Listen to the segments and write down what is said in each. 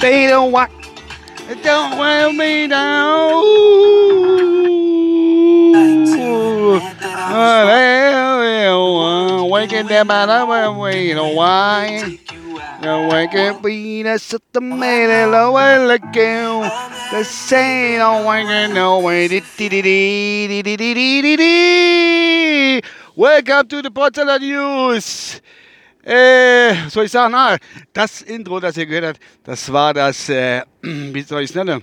They don't want, don't wear me down. Waking them out of way, no why. No way can be the system made it low and look you. The same no one can know way. Welcome to the Potsdamer News. Äh, soll ich sagen, ah, das Intro, das ihr gehört habt, das war das, äh, wie soll ich es nennen?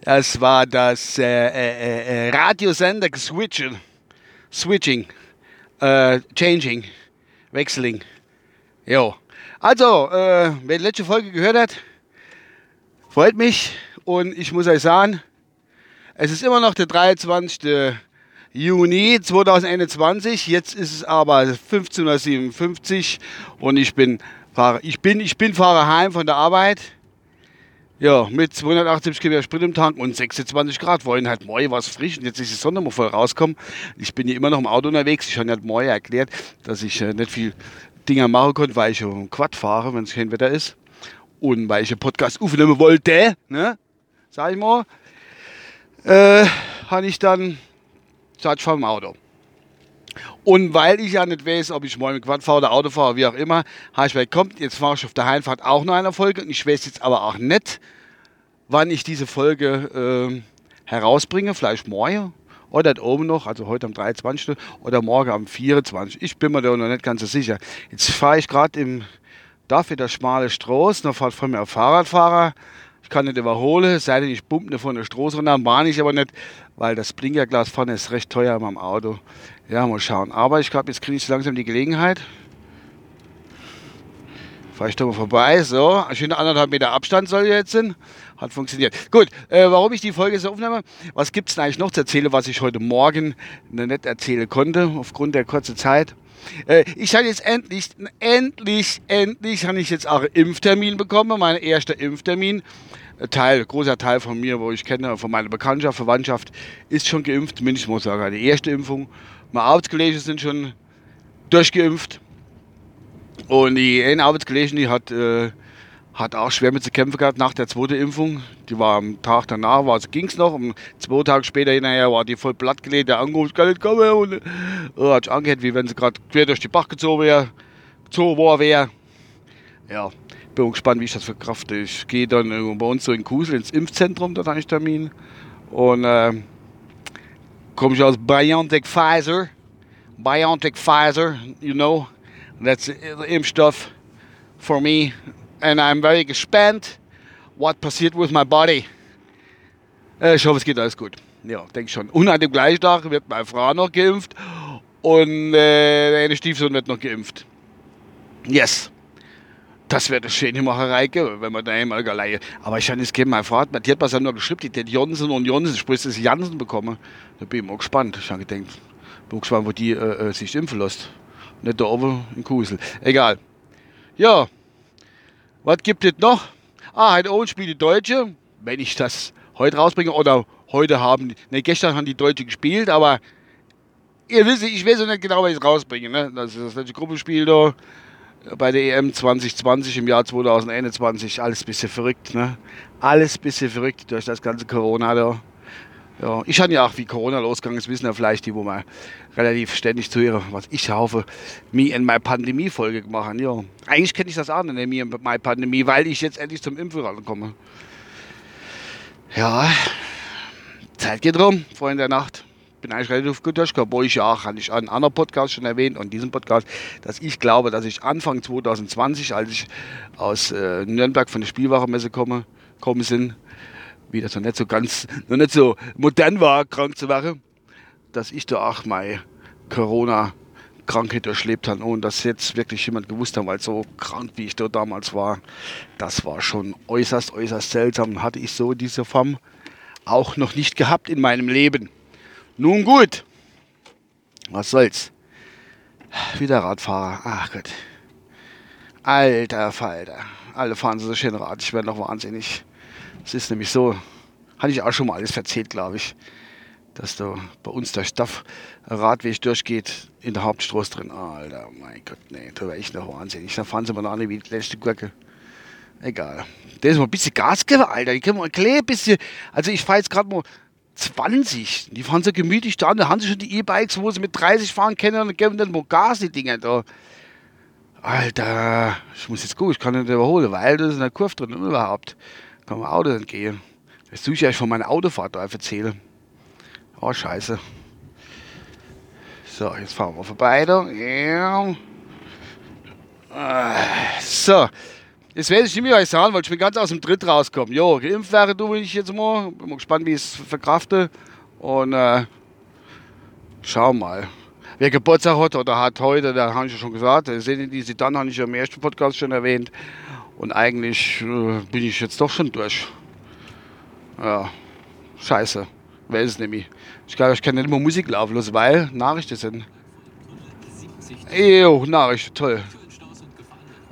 Das war das äh, äh, äh, Radiosender Switching, Switching, äh, Changing, Wechseling. Jo. Also, äh, wer die letzte Folge gehört hat, freut mich und ich muss euch sagen, es ist immer noch der 23. Juni 2021. Jetzt ist es aber 15.57 Uhr und ich bin, fahre, ich bin, ich bin fahre heim von der Arbeit. Ja, mit 280 Kilometer Sprit im Tank und 26 Grad. Wollen halt morgen was frisch und jetzt ist die Sonne mal voll rauskommen. Ich bin hier immer noch im Auto unterwegs. Ich habe halt morgen erklärt, dass ich äh, nicht viel Dinger machen konnte, weil ich um Quad fahre, wenn es kein Wetter ist. Und weil ich einen Podcast aufnehmen wollte, ne? Sag ich mal, äh, habe ich dann fahre im Auto. Und weil ich ja nicht weiß, ob ich morgen mit Quad fahre oder Auto fahre, wie auch immer, habe ich gesagt, kommt, jetzt fahre ich auf der Heimfahrt auch noch eine Folge. Und ich weiß jetzt aber auch nicht, wann ich diese Folge äh, herausbringe. Vielleicht morgen oder oben noch, also heute am 23. oder morgen am 24. Ich bin mir da noch nicht ganz so sicher. Jetzt fahre ich gerade im, dafür der schmale Straße, da fährt von mir ein Fahrradfahrer. Kann nicht überholen, sei denn, ich pumpe von der Straße runter, mahne ich aber nicht, weil das Blinkerglas vorne ist recht teuer in meinem Auto. Ja, mal schauen. Aber ich glaube, jetzt kriege ich langsam die Gelegenheit. Fahre ich da mal vorbei. So, ein schöner anderthalb Meter Abstand soll jetzt sein. Hat funktioniert. Gut, äh, warum ich die Folge so aufnehme, was gibt es eigentlich noch zu erzählen, was ich heute Morgen nicht erzählen konnte, aufgrund der kurzen Zeit? Äh, ich habe jetzt endlich, endlich, endlich habe ich jetzt auch einen Impftermin bekommen, mein erster Impftermin. Teil, großer Teil von mir, wo ich kenne, von meiner Bekanntschaft, Verwandtschaft, ist schon geimpft, mindestens muss ich sagen, die erste Impfung. Meine Arbeitskollegen sind schon durchgeimpft. Und die eine Arbeitskollegen, die hat äh, hat auch schwer mit zu kämpfen gehabt nach der zweiten Impfung. Die war am Tag danach, ging es noch. Und zwei Tage später hinterher war die voll plattgelegt. Der angerufen, kann nicht kommen. Und äh, hat sich angehört, wie wenn sie gerade quer durch die Bach gezogen wäre. Gezogen wäre. Ja, bin gespannt, wie ich das verkrafte. Ich gehe dann bei uns so in Kusel ins Impfzentrum, da habe ich Termin. Und äh, komme ich aus BioNTech Pfizer. BioNTech Pfizer, you know. That's the Impfstoff for me and I'm very gespannt, what passiert with my body. Äh, ich hoffe, es geht alles gut. Ja, denke schon. Und an dem gleichen Tag wird meine Frau noch geimpft und äh, der Stiefsohn wird noch geimpft. Yes. Das wäre eine schöne Macherei, wenn man da einmal alleine. Aber ich habe es gegeben, meine Frau hat, die hat was ja nur geschrieben, die hat Johnson und Johnson, sprich das Janssen bekommen. Da bin ich mal gespannt. Ich habe gedacht, bin gespannt, wo die äh, äh, sich impfen lässt. Nicht da oben in Kusel. Egal. Ja, was gibt es noch? Ah, heute Abend spielt die Deutsche. Wenn ich das heute rausbringe oder heute haben, ne, gestern haben die Deutsche gespielt, aber ihr wisst, ich weiß nicht genau, was ich rausbringe. Ne? Das ist das letzte Gruppenspiel da bei der EM 2020 im Jahr 2021. Alles ein bisschen verrückt, ne? Alles ein bisschen verrückt durch das ganze Corona da. Ja, ich habe ja auch, wie Corona losgegangen ist, wissen ja vielleicht die, wo man relativ ständig zuhören, was ich hoffe, mir in meiner Pandemie-Folge machen. Ja, eigentlich kenne ich das auch nicht, mir in meiner Pandemie, weil ich jetzt endlich zum Impfen komme. Ja, Zeit geht rum, Freunde der Nacht. Bin eigentlich relativ gut durchgekommen, wo ich ja auch, hatte ich einen anderen Podcast schon erwähnt und diesen Podcast, dass ich glaube, dass ich Anfang 2020, als ich aus äh, Nürnberg von der Spielwachenmesse komme, kommen sind, wie das noch nicht so ganz, noch nicht so modern war, krank zu werden, dass ich da auch meine Corona-Krankheit durchlebt habe, ohne dass jetzt wirklich jemand gewusst hat, weil so krank wie ich da damals war, das war schon äußerst, äußerst seltsam. Hatte ich so diese Form auch noch nicht gehabt in meinem Leben. Nun gut, was soll's. Wieder Radfahrer, ach Gott. Alter Falter. Alle fahren so schön Rad, ich werde noch wahnsinnig. Es ist nämlich so, hatte ich auch schon mal alles erzählt, glaube ich, dass da bei uns der Staff-Radweg durchgeht in der Hauptstraße drin. Alter, mein Gott, nee, da wäre ich noch wahnsinnig. Da fahren sie mal an wie die letzte Gurke. Egal. Der ist mal ein bisschen Gas geben, Alter. Die können mal ein klein bisschen. Also ich fahre jetzt gerade mal 20. Die fahren so gemütlich da. Da haben sie schon die E-Bikes, wo sie mit 30 fahren können und geben dann mal Gas, die Dinger da. Alter, ich muss jetzt gucken, ich kann nicht überholen, weil da ist eine Kurve drin überhaupt. Kann man Auto entgehen. Das tue ich euch von meiner Autofahrt erzählen. Oh, scheiße. So, jetzt fahren wir vorbei da. So, jetzt werde ich nicht mehr euch sagen, weil ich bin ganz aus dem Tritt rauskommen. Jo, geimpft wäre du, wenn ich jetzt mal. Bin mal gespannt, wie ich es verkrafte. Und äh, schau mal. Wer Geburtstag hat oder hat heute, da habe ich ja schon gesagt, das sind die dann habe ich ja im ersten Podcast schon erwähnt. Und eigentlich äh, bin ich jetzt doch schon durch. Ja, scheiße. Weiß es nämlich. Ich glaube, ich kann nicht mehr Musik laufen lassen, weil Nachrichten sind. Jo, Nachrichten, toll.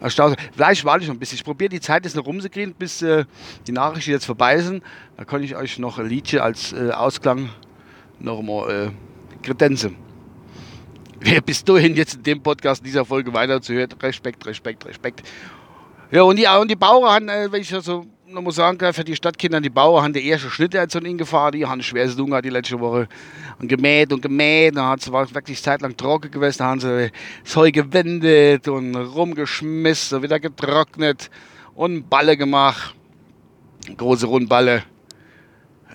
Vielleicht warte ich noch ein bisschen. Ich probiere die Zeit jetzt noch rumzukriegen, bis äh, die Nachrichten jetzt vorbei sind. Da kann ich euch noch ein Liedchen als äh, Ausklang noch mal äh, kredenzen. Wer bis dahin jetzt in dem Podcast dieser Folge weiterzuhört, Respekt, Respekt, Respekt. Ja, und die, und die Bauern haben, äh, wenn ich das so noch mal sagen kann, für die Stadtkinder, die Bauern haben die erste Schnitte jetzt ihnen gefahren, die haben schwer zu tun die letzte Woche. Und gemäht und gemäht, dann hat es wirklich zeitlang trocken gewesen, da haben sie das Heu gewendet und rumgeschmissen, wieder getrocknet und Balle gemacht. Große Rundballe.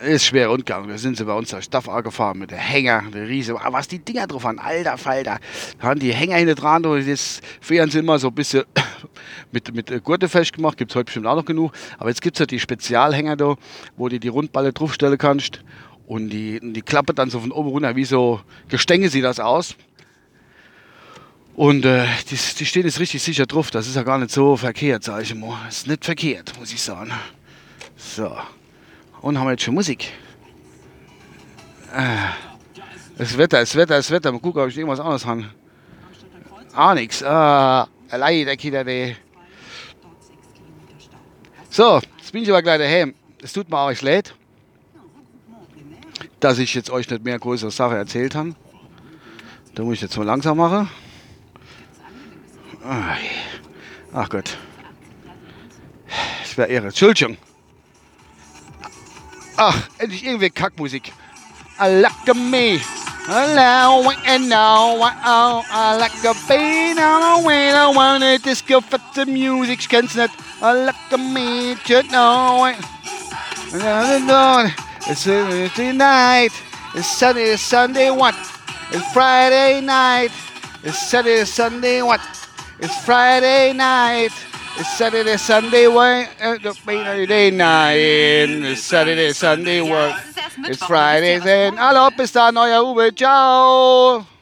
Ist schwer rundgegangen. Da sind sie bei uns der Staff gefahren mit der Hänger, der Riese. Aber was die Dinger drauf haben, alter Falter. Da haben die Hänger hinten dran, und jetzt frieren sie immer so ein bisschen mit, mit Gurte festgemacht. Gibt es heute bestimmt auch noch genug. Aber jetzt gibt es ja die Spezialhänger da, wo du die Rundballe draufstellen kannst. Und die, die klappert dann so von oben runter, wie so Gestänge sieht das aus. Und äh, die, die stehen jetzt richtig sicher drauf. Das ist ja gar nicht so verkehrt, sag ich mal. Ist nicht verkehrt, muss ich sagen. So. Und haben wir jetzt schon Musik. Äh, das Wetter, das Wetter, das Wetter. Mal gucken, ob ich irgendwas anderes habe. Ah, nix. Ah, leider, Kinder, die. So, jetzt bin ich aber gleich daheim. Es tut mir auch leid, dass ich jetzt euch nicht mehr größere Sache erzählt habe. Da muss ich jetzt mal langsam machen. Ach Gott. Das wäre Ehre. Entschuldigung. Ach, endlich irgendwie Kackmusik. I like me. Hello and now I like a beat on the way I wanna disco for the music. Ich kenn's nicht. I like me to know it. It's Thursday night. It's Sunday, Sunday what? It's Friday night. It's Saturday, Sunday what? It's Friday night. It's Saturday, Sunday, what? Uh, Saturday night. It's Saturday, Sunday, what? It's Friday, then. Hallo, bis dann, euer Uwe. Ciao.